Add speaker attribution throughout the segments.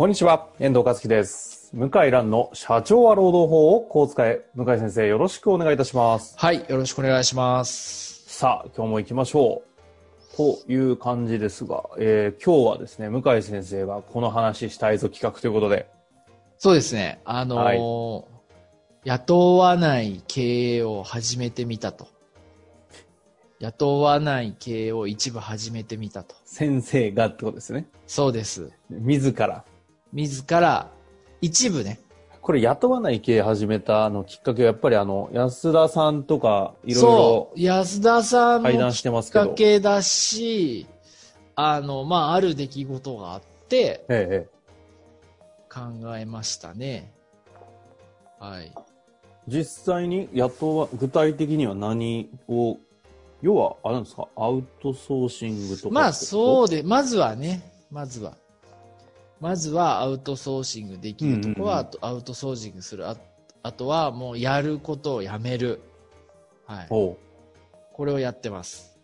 Speaker 1: こんにちは、遠藤和樹です。向井蘭の社長は労働法をこう使え。向井先生、よろしくお願いいたします。
Speaker 2: はい、よろしくお願いします。
Speaker 1: さあ、今日も行きましょう。という感じですが、えー今日はですね、向井先生がこの話したいぞ企画ということで、
Speaker 2: そうですね、あのー雇わない経営を始めてみたと。雇わない経営を一部始めてみたと。
Speaker 1: 先生がってことですね。
Speaker 2: そうです。
Speaker 1: 自ら。
Speaker 2: 自ら、一部ね。
Speaker 1: これ雇わない経営始めたあのきっかけはやっぱりあの、安田さんとかいろいろ
Speaker 2: そう、安田さんの。きっかけだし、あの、まあ、ある出来事があって、
Speaker 1: えええ
Speaker 2: 考えましたね。はい。
Speaker 1: え、実際に雇わ、具体的には何を、要は、あれなんですか、アウトソーシングとか。
Speaker 2: まあそうで、まずはね、まずは。まずはアウトソーシングできるとこは、アウトソーシングする。ああとはもうやることをやめる。はい。これをやってます。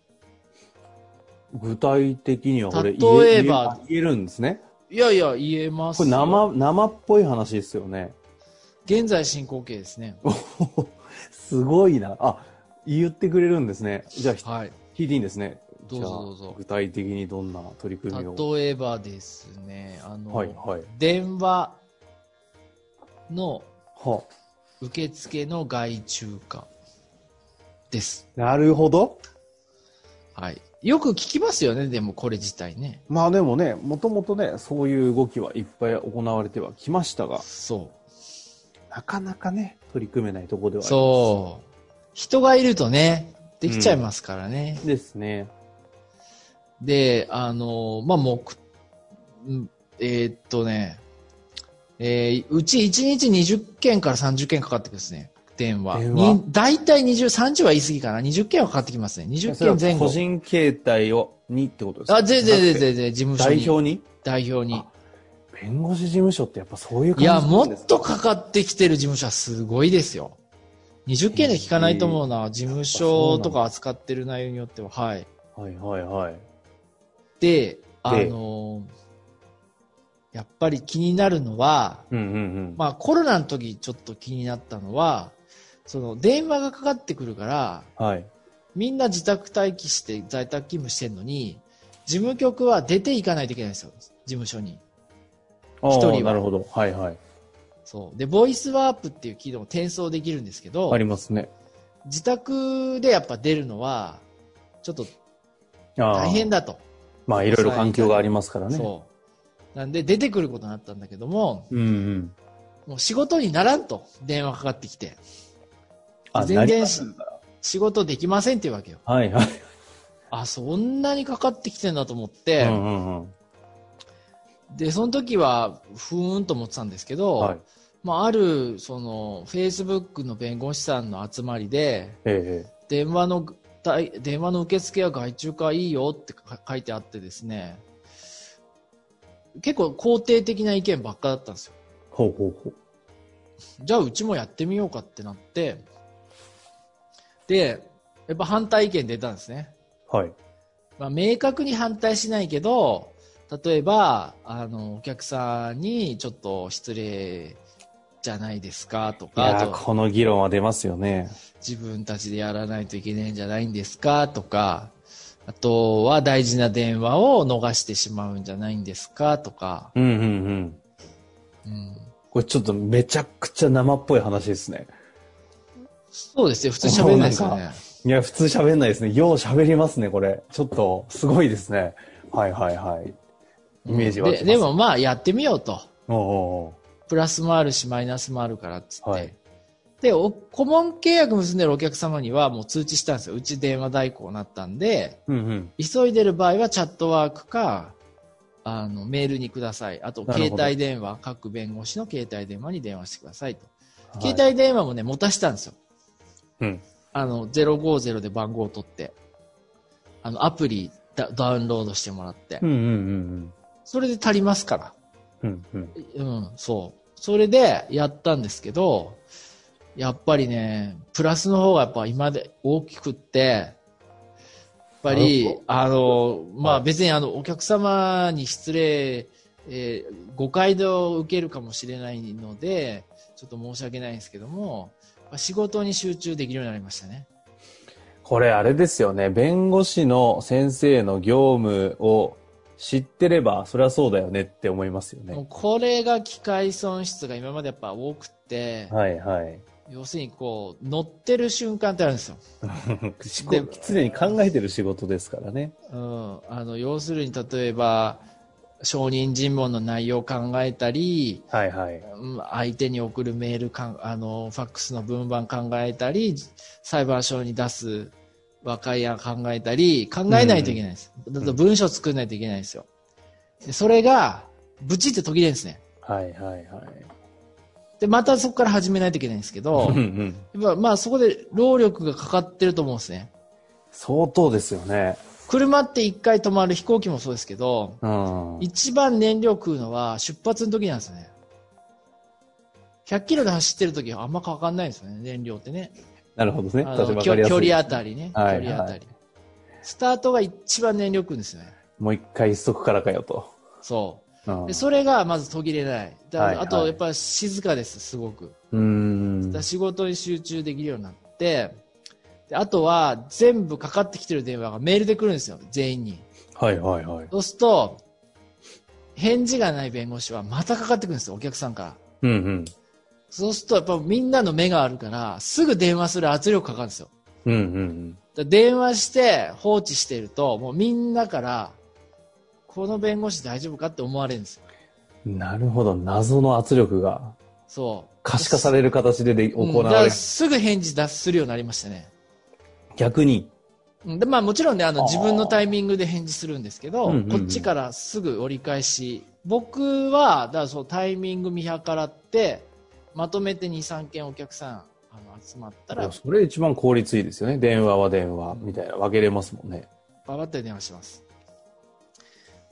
Speaker 1: 具体的にはこれ
Speaker 2: 例えば
Speaker 1: 言えるんですね？
Speaker 2: いやいや、言えますよ。
Speaker 1: これ生、生っぽい話ですよね。
Speaker 2: 現在進行形ですね。
Speaker 1: すごいな。あ、言ってくれるんですね。じゃあ、ひ
Speaker 2: はい。
Speaker 1: 聞いていいんですね。
Speaker 2: どうぞどうぞ
Speaker 1: 具体的にどんな取り組みを？
Speaker 2: 例えばですね、あの、
Speaker 1: はい、はい。
Speaker 2: 電話の
Speaker 1: は
Speaker 2: 受付の外注化です。
Speaker 1: なるほど。
Speaker 2: はい。よく聞きますよね、でもこれ自体ね。
Speaker 1: まあでもね、もともとね、そういう動きはいっぱい行われてはきましたが、
Speaker 2: そう。
Speaker 1: なかなかね、取り組めないところではあります。
Speaker 2: そう。人がいるとね、できちゃいますからね。
Speaker 1: う。ですね。
Speaker 2: で、あの、まあ、目、うんえーっとね、えーうち1日20件から30件かかってくるんですね。電話。
Speaker 1: 電話
Speaker 2: に大体20、30は言い過ぎかな。20件はかかってきますね。20
Speaker 1: それは
Speaker 2: 件前後
Speaker 1: 個。人携帯を、にってことですか？
Speaker 2: あ、全然全然全然、事務所に。
Speaker 1: 代表に？
Speaker 2: 代表に。
Speaker 1: 弁護士事務所ってやっぱそういう感
Speaker 2: いや、
Speaker 1: じなん
Speaker 2: も
Speaker 1: ですか
Speaker 2: っとかかってきてる事務所はすごいですよ。20件で聞かないと思うな。事務所とか扱ってる内容によっては。はい。
Speaker 1: はいはいはい。
Speaker 2: で、あのやっぱり気になるのは、
Speaker 1: うんうんうん。
Speaker 2: まあコロナの時ちょっと気になったのは、その電話がかかってくるから、
Speaker 1: はい。
Speaker 2: みんな自宅待機して在宅勤務してるのに、事務局は出ていかないといけないんですよ。事務所に。一人は
Speaker 1: なるほど。はいはい。
Speaker 2: そう。で、ボイスワープっていう機能を転送できるんですけど
Speaker 1: あ、りますね。
Speaker 2: 自宅でやっぱ出るのは、ちょっと大変だと。
Speaker 1: まあいろいろ環境がありますからね。
Speaker 2: そう。なんで出てくることになったんだけども、
Speaker 1: うんうん。
Speaker 2: もう仕事にならんと電話かかってきて、
Speaker 1: あ、
Speaker 2: 全然仕事できませんっていうわけよ。
Speaker 1: はいはい。
Speaker 2: あ、そんなにかかってきてんだと思って、
Speaker 1: うんうんうん。
Speaker 2: で、その時は、ふーんと思ってたんですけど、
Speaker 1: はい。
Speaker 2: まあ、ある、その、Facebook の弁護士さんの集まりで、
Speaker 1: ええ
Speaker 2: 電話の、対電話の受付は外注化いいよってか書いてあってですね、結構肯定的な意見ばっかだったんですよ。
Speaker 1: ほうほうほう。
Speaker 2: じゃあうちもやってみようかってなって、で、やっぱ反対意見出たんですね。
Speaker 1: はい。
Speaker 2: まあ、明確に反対しないけど、例えば、あの、お客さんにちょっと失礼じゃないですかと
Speaker 1: い
Speaker 2: か、
Speaker 1: この議論は出ますよね。
Speaker 2: 自分たちでやらないといけないんじゃないんですかとか、あとは大事な電話を逃してしまうんじゃないんですかとか、
Speaker 1: うんうんうん。
Speaker 2: うん、
Speaker 1: これちょっとめちゃくちゃ生っぽい話ですね。
Speaker 2: そうですよ。普通喋んないですよね。
Speaker 1: いや、普通喋んないですね。よう喋りますね、これ。ちょっと、すごいですね。はいはいはい。イメージは
Speaker 2: ででもまあやってみようと。
Speaker 1: おうおう
Speaker 2: プラスもあるしマイナスもあるからっつって。
Speaker 1: はい
Speaker 2: で、お顧問契約結んでるお客様にはもう通知したんですよ。うち電話代行になったんで、
Speaker 1: うんうん。
Speaker 2: 急いでる場合はチャットワークか、あの、メールにください。あと、携帯電話、各弁護士の携帯電話に電話してくださいと。
Speaker 1: はい
Speaker 2: 携帯電話もね、持たしたんですよ。
Speaker 1: うん。
Speaker 2: あの、050で番号を取って、あの、アプリダダウンロードしてもらって、
Speaker 1: うんうんうん
Speaker 2: それで足りますから。
Speaker 1: うん。うん
Speaker 2: そう。それでやったんですけど、やっぱりね、プラスの方がやっぱ今で大きくって、やっぱり
Speaker 1: ほ、
Speaker 2: あの、ま
Speaker 1: はい
Speaker 2: あ別にあの、お客様に失礼、えー誤解を受けるかもしれないので、ちょっと申し訳ないんですけども、仕事に集中できるようになりましたね。
Speaker 1: これあれですよね。弁護士の先生の業務を知ってれば、それはそうだよねって思いますよね。
Speaker 2: これが機械損失が今までやっぱ多くて、
Speaker 1: はいはい。
Speaker 2: 要するにこう、乗ってる瞬間ってあるんですよ。
Speaker 1: 思考常に考えてる仕事ですからね。
Speaker 2: うん、あの要するに例えば証人尋問の内容を考えたり、
Speaker 1: はいはい。
Speaker 2: うん相手に送るメールかんあのファックスの文番考えたり裁判所に出す和解案考えたり考えないといけないです、だと文章作らないといけないんですよでそれがブチって途切れるんですね
Speaker 1: はいはいはい。
Speaker 2: でまたそこから始めないといけないんですけど
Speaker 1: うんうん。
Speaker 2: やっぱまあそこで労力がかかってると思うんですね
Speaker 1: 相当ですよね。
Speaker 2: 車って一回止まる飛行機もそうですけど
Speaker 1: うん。
Speaker 2: 一番燃料食うのは出発の時なんですよね。100キロで走ってる時はあんまかかんないんですよね、燃料ってね。
Speaker 1: なるほどね。
Speaker 2: 距距離あたりね。
Speaker 1: はい
Speaker 2: 距離あたり。スタートが一番燃料食うんですよね。
Speaker 1: もう一回一足からかよと。
Speaker 2: そうう。
Speaker 1: ん
Speaker 2: で、それがまず途切れない。だ
Speaker 1: はいはい
Speaker 2: あと、やっぱり静かです、すごく。
Speaker 1: うーん
Speaker 2: だ仕事に集中できるようになって、であとは全部かかってきてる電話がメールで来るんですよ、全員に。
Speaker 1: はいはいはい。
Speaker 2: そうすると、返事がない弁護士はまたかかってくるんですよ、お客さんから。
Speaker 1: うんうん。
Speaker 2: そうすると、やっぱみんなの目があるから、すぐ電話する圧力かかるんですよ。
Speaker 1: うんうん
Speaker 2: だから電話して放置していると、もうみんなから、この弁護士大丈夫かって思われるんですよ。
Speaker 1: うん。なるほど。謎の圧力が
Speaker 2: そう。
Speaker 1: 可視化される形でで行われる。
Speaker 2: らすぐ返事出するようになりましたね。
Speaker 1: 逆に。
Speaker 2: うんでまあもちろんね、あの自分のタイミングで返事するんですけど、
Speaker 1: うんうんうん
Speaker 2: こっちからすぐ折り返し。僕は、だからそうタイミング見計らって、まとめて2、3件お客さんあの集まったら、
Speaker 1: それ一番効率いいですよね。電話は電話みたいな分けれますもんね。
Speaker 2: ババッと電話します。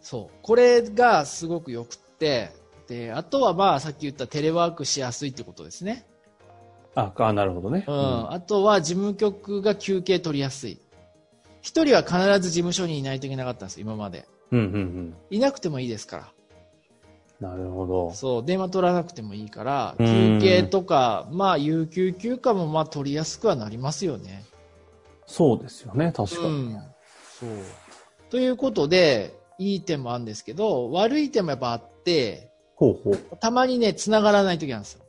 Speaker 2: そう。これがすごく良くって、で、あとはまあさっき言ったテレワークしやすいってことですね。
Speaker 1: あ、あなるほどね。
Speaker 2: うん。あとは事務局が休憩取りやすい。一人は必ず事務所にいないといけなかったんです、今まで。
Speaker 1: うんうんうん。
Speaker 2: いなくてもいいですから。
Speaker 1: なるほど。
Speaker 2: そう、電話取らなくてもいいから、
Speaker 1: うん
Speaker 2: 休憩とか、まあ有給休暇もまあ取りやすくはなりますよね。
Speaker 1: そうですよね。確かに。
Speaker 2: うん。そう。ということで、いい点もあるんですけど、悪い点もやっぱあって、
Speaker 1: ほうほう。
Speaker 2: たまにね、繋がらない時なんですよ。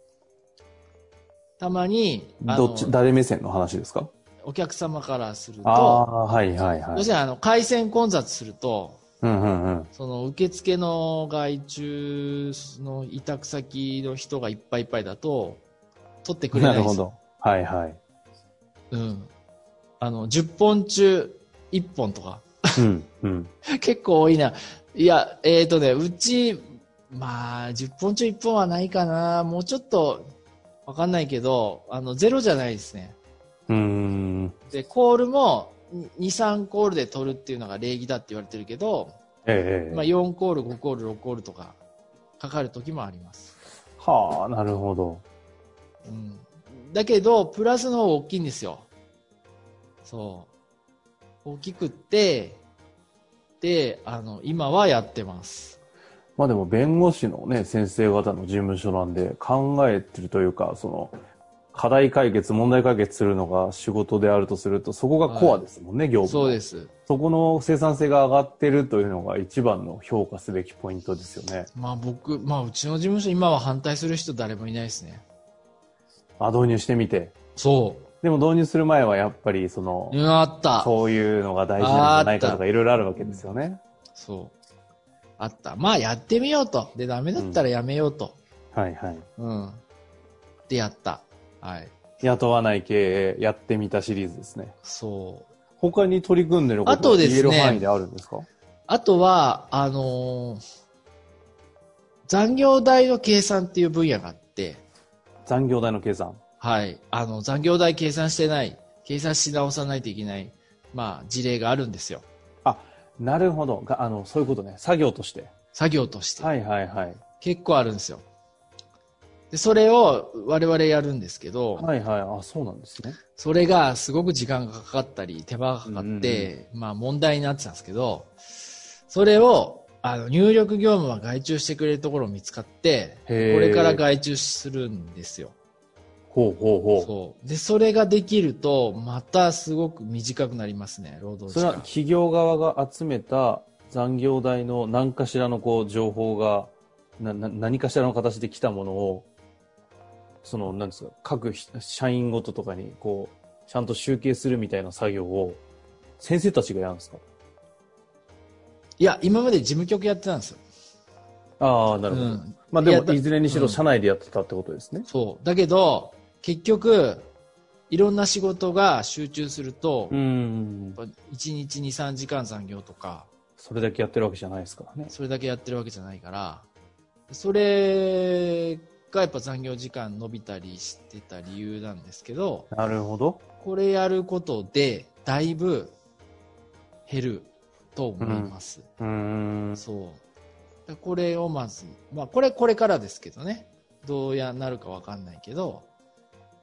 Speaker 2: たまに、
Speaker 1: どっち、誰目線の話ですか？
Speaker 2: お客様からする
Speaker 1: ああ
Speaker 2: と、
Speaker 1: ー、はいはいはい。
Speaker 2: 要するにあの、回線混雑すると、
Speaker 1: うんうんうん。
Speaker 2: その受付の外注の委託先の人がいっぱいいっぱいだと、取ってくれなですよ。
Speaker 1: ないるほど。はいはい。
Speaker 2: うん。あの、10本中1本とか。
Speaker 1: うんうん。
Speaker 2: 結構多いな。いや、えっ、とね、うち、まあ、10本中1本はないかな。もうちょっと、わかんないけど、あの、ゼロじゃないですね。
Speaker 1: うーん。
Speaker 2: で、コールも、2、3コールで取るっていうのが礼儀だって言われてるけど、
Speaker 1: ええ
Speaker 2: まあ、4コール、5コール、6コールとか、かかる時もあります。
Speaker 1: はあ、なるほど。
Speaker 2: うん。だけど、プラスの方が大きいんですよ。そう。大きくって、で、あの、今はやってます。
Speaker 1: まあでも弁護士のね、先生方の事務所なんで考えてるというか、その、課題解決、問題解決するのが仕事であるとすると、そこがコアですもんね、業務。
Speaker 2: そうです。
Speaker 1: そこの生産性が上がってるというのが一番の評価すべきポイントですよね。
Speaker 2: まあ僕、まあうちの事務所今は反対する人誰もいないですね。
Speaker 1: あ、導入してみて。
Speaker 2: そ
Speaker 1: でも導入する前はやっぱりその
Speaker 2: う。う、ん、あった。
Speaker 1: そういうのが大事なんじゃないかとかいろいろあるわけですよね。
Speaker 2: そう。あった。まあやってみようと。で、ダメだったらやめようと。
Speaker 1: はいはい。
Speaker 2: うん。で、やった。はい。
Speaker 1: 雇わない経営やってみたシリーズですね。
Speaker 2: そう。
Speaker 1: 他に取り組んでることが
Speaker 2: あとですね
Speaker 1: 言える範囲であるんですか？
Speaker 2: あとは、あのー残業代の計算っていう分野があって、
Speaker 1: 残業代の計算。
Speaker 2: はい。あの、残業代計算してない、計算し直さないといけない、まあ、事例があるんですよ。
Speaker 1: あ、なるほど。があの、そういうことね。作業として。
Speaker 2: 作業として。
Speaker 1: はいはいはい。
Speaker 2: 結構あるんですよ。で、それを我々やるんですけど、
Speaker 1: はいはい。あ、そうなんですね。
Speaker 2: それがすごく時間がかかったり、手間がかかって、まあ問題になってたんですけど、それを、あの、入力業務は外注してくれるところを見つかって、これから外注するんですよ。
Speaker 1: ほうほうほう。
Speaker 2: そう。で、それができると、またすごく短くなりますね、労働
Speaker 1: それは
Speaker 2: 時間。
Speaker 1: 企業側が集めた残業代の何かしらのこう情報がなな何かしらの形で来たものをそのなんですか各ひ社員ごととかにこうちゃんと集計するみたいな作業を先生たちがやるんですか？
Speaker 2: いや、今まで事務局やってたんですよ。
Speaker 1: ああなるほど、
Speaker 2: うん。
Speaker 1: まあでもいずれにしろ社内でやってたってことですね、
Speaker 2: そう。だけど、結局、いろんな仕事が集中すると、
Speaker 1: うん。
Speaker 2: やっぱ1日2、3時間残業とか、
Speaker 1: それだけやってるわけじゃないですからね。
Speaker 2: それだけやってるわけじゃないから、それがやっぱ残業時間伸びたりしてた理由なんですけど、
Speaker 1: なるほど
Speaker 2: これやることで、だいぶ減ると思います。
Speaker 1: うーん
Speaker 2: そう。だこれをまず、まあこれこれからですけどね、どうやなるかわかんないけど、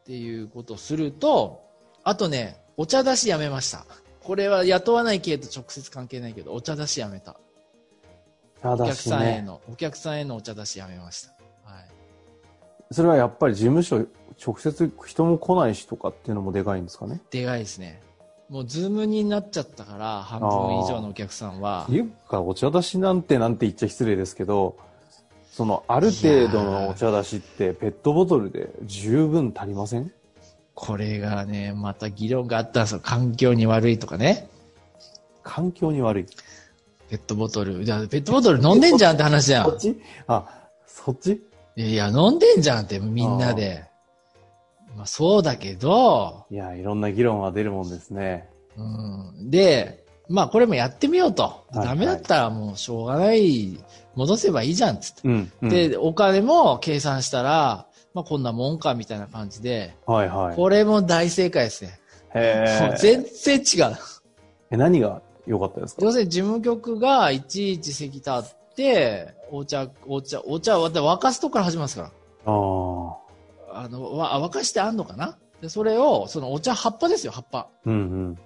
Speaker 2: っていうことをすると、あとね、お茶出しやめました。これは雇わない系と直接関係ないけど、お茶出しやめた。お客さんへの、お客さんへのお茶出しやめました。はい。
Speaker 1: それはやっぱり事務所直接人も来ないしとかっていうのもでかいんですかね？
Speaker 2: でかいですね。もうズームになっちゃったから、半分以上のお客さんは
Speaker 1: って、いうか、お茶出しなんてなんて言っちゃ失礼ですけど、その、ある程度のお茶出しって、ペットボトルで十分足りません？
Speaker 2: これがね、また議論があったんですよ。環境に悪いとかね。
Speaker 1: 環境に悪い。
Speaker 2: ペットボトル。じゃあペットボトル飲んでんじゃんって話じゃん
Speaker 1: そっ。ち？あ、そっち？
Speaker 2: いや飲んでんじゃんって、みんなで。まあそうだけど、
Speaker 1: いや、いろんな議論は出るもんですね。
Speaker 2: うん。で、まあこれもやってみようと。
Speaker 1: はい
Speaker 2: ダメだったらもうしょうがない、戻せばいいじゃんっつって。
Speaker 1: うん。うん、
Speaker 2: で、お金も計算したら、まあこんなもんかみたいな感じで、
Speaker 1: はいはい。
Speaker 2: これも大正解ですね。
Speaker 1: へ
Speaker 2: 全然違う。
Speaker 1: え、何が良かったですか？
Speaker 2: 要するに事務局がいちいち席立って、お茶、お茶、お茶、沸かすとこから始まるんですから。
Speaker 1: ああ。
Speaker 2: あの、わ、沸かしてあんのかな？で、それを、そのお茶葉っぱですよ、葉っぱ。
Speaker 1: うん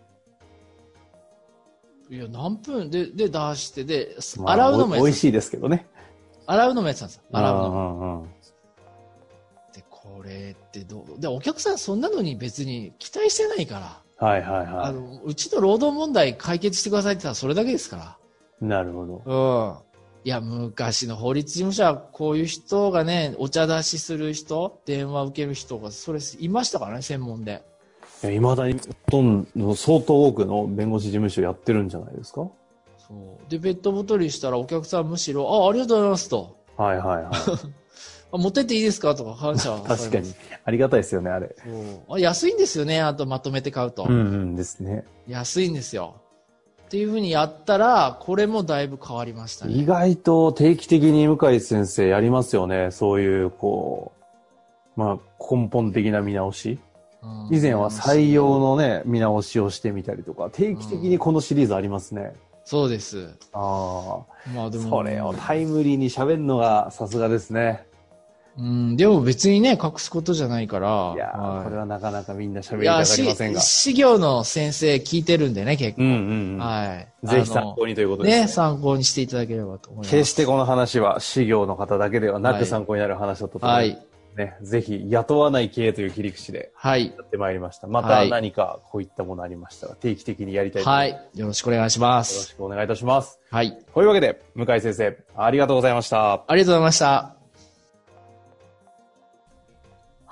Speaker 1: うん。
Speaker 2: いや、何分？で、で、出して、で、
Speaker 1: まあ
Speaker 2: 洗うのもや
Speaker 1: 美味しいですけどね。
Speaker 2: 洗うのもやってたんですよ。洗うのも。
Speaker 1: の。うん
Speaker 2: で、これってどう、で、お客さんそんなのに別に期待してないから、
Speaker 1: はいはいは
Speaker 2: あの、うちの労働問題解決してくださいって言ったらそれだけですか
Speaker 1: い。なるほど。
Speaker 2: ら。うん。いや、昔の法律事務所はこういう人がね、お茶出しする人、電話受ける人が、それ、いましたからね、専門で。
Speaker 1: いや、未だに、ほとんど、相当多くの弁護士事務所やってるんじゃないですか？
Speaker 2: そう。で、ペットボトルにしたらお客さんむしろ、あ、ありがとうございますと。
Speaker 1: はいはいはい。
Speaker 2: あ、持ってっていいですか？とか感謝
Speaker 1: 確かに。ありがたいですよね、あれ。
Speaker 2: そうあ安いんですよね、あとまとめて買うと。
Speaker 1: うんうんですね。
Speaker 2: 安いんですよ。っていうふうにやったら、これもだいぶ変わりましたね。
Speaker 1: 意外と定期的に向井先生やりますよね。そういう、こう、まあ、根本的な見直し。
Speaker 2: うん
Speaker 1: 以前は採用のね、見直しをしてみたりとか、定期的にこのシリーズありますね。
Speaker 2: そうです。
Speaker 1: ああ、
Speaker 2: まあでも。
Speaker 1: それをタイムリーに喋るのがさすがですね。
Speaker 2: うん、でも別にね、隠すことじゃないから。
Speaker 1: いやー、
Speaker 2: はい
Speaker 1: これはなかなかみんな喋りたがりませんが
Speaker 2: し。始業の先生聞いてるんでね、結構。
Speaker 1: うんうんうん。
Speaker 2: はい。
Speaker 1: ぜひ参考にということですね。
Speaker 2: ね、参考にしていただければと思います。
Speaker 1: 決してこの話は、事業の方だけではな
Speaker 2: はい
Speaker 1: く参考になる話だったと思
Speaker 2: はいい
Speaker 1: ます。ね、ぜひ、雇わない経営という切り口で
Speaker 2: はい。
Speaker 1: やってまいりました。また
Speaker 2: はい
Speaker 1: 何かこういったものありましたら、定期的にやりたいと思
Speaker 2: はい
Speaker 1: ます。
Speaker 2: い。よろしくお願いしま
Speaker 1: よろ
Speaker 2: す
Speaker 1: し。くお願いいたします。
Speaker 2: はい。
Speaker 1: というわけで、向井先生、ありがとうございました。
Speaker 2: ありがとうございました。